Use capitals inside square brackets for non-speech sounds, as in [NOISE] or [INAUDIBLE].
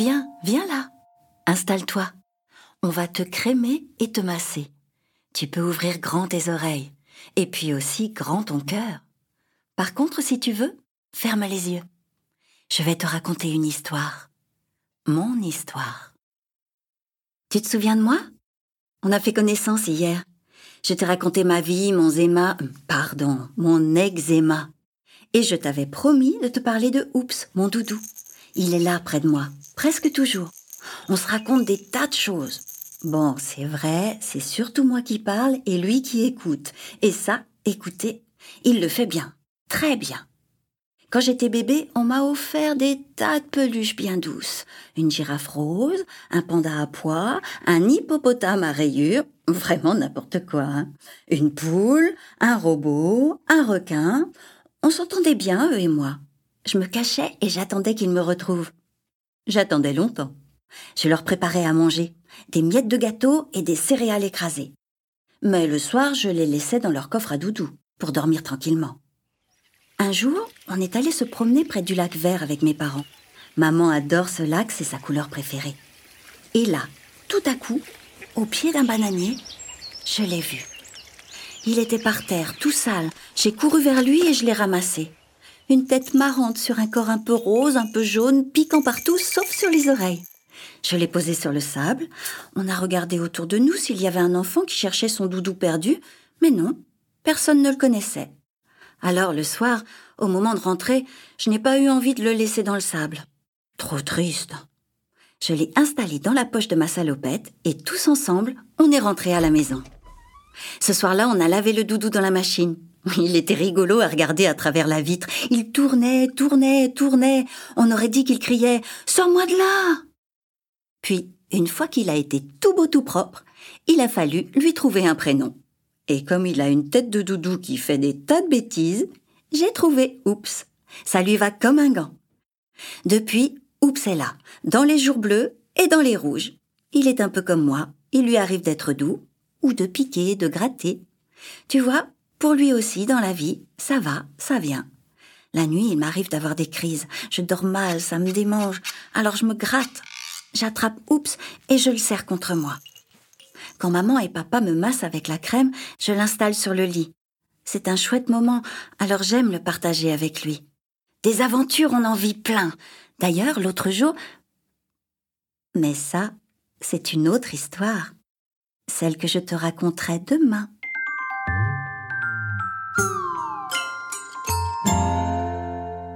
Viens, viens là. Installe-toi. On va te crémer et te masser. Tu peux ouvrir grand tes oreilles et puis aussi grand ton cœur. Par contre, si tu veux, ferme les yeux. Je vais te raconter une histoire. Mon histoire. Tu te souviens de moi? On a fait connaissance hier. Je t'ai raconté ma vie, mon zéma, pardon, mon eczéma. Et je t'avais promis de te parler de Oups, mon doudou. Il est là près de moi, presque toujours. On se raconte des tas de choses. Bon, c'est vrai, c'est surtout moi qui parle et lui qui écoute. Et ça, écoutez, il le fait bien, très bien. Quand j'étais bébé, on m'a offert des tas de peluches bien douces. Une girafe rose, un panda à pois, un hippopotame à rayures, vraiment n'importe quoi. Hein. Une poule, un robot, un requin. On s'entendait bien, eux et moi. Je me cachais et j'attendais qu'ils me retrouvent. J'attendais longtemps. Je leur préparais à manger, des miettes de gâteau et des céréales écrasées. Mais le soir, je les laissais dans leur coffre à doudou, pour dormir tranquillement. Un jour, on est allé se promener près du lac vert avec mes parents. Maman adore ce lac, c'est sa couleur préférée. Et là, tout à coup, au pied d'un bananier, je l'ai vu. Il était par terre, tout sale. J'ai couru vers lui et je l'ai ramassé. Une tête marrante sur un corps un peu rose, un peu jaune, piquant partout, sauf sur les oreilles. Je l'ai posé sur le sable. On a regardé autour de nous s'il y avait un enfant qui cherchait son doudou perdu, mais non, personne ne le connaissait. Alors le soir, au moment de rentrer, je n'ai pas eu envie de le laisser dans le sable. Trop triste. Je l'ai installé dans la poche de ma salopette et tous ensemble, on est rentrés à la maison. Ce soir-là, on a lavé le doudou dans la machine. [LAUGHS] Il était rigolo à regarder à travers la vitre. Il tournait, tournait, tournait. On aurait dit qu'il criait ⁇ Sors-moi de là !⁇ Puis, une fois qu'il a été tout beau tout propre, il a fallu lui trouver un prénom. Et comme il a une tête de doudou qui fait des tas de bêtises, j'ai trouvé Oups. Ça lui va comme un gant. Depuis, Oups est là, dans les jours bleus et dans les rouges. Il est un peu comme moi, il lui arrive d'être doux, ou de piquer, de gratter. Tu vois, pour lui aussi, dans la vie, ça va, ça vient. La nuit, il m'arrive d'avoir des crises. Je dors mal, ça me démange. Alors je me gratte. J'attrape Oups et je le serre contre moi. Quand maman et papa me massent avec la crème, je l'installe sur le lit. C'est un chouette moment, alors j'aime le partager avec lui. Des aventures, on en vit plein. D'ailleurs, l'autre jour... Mais ça, c'est une autre histoire. Celle que je te raconterai demain.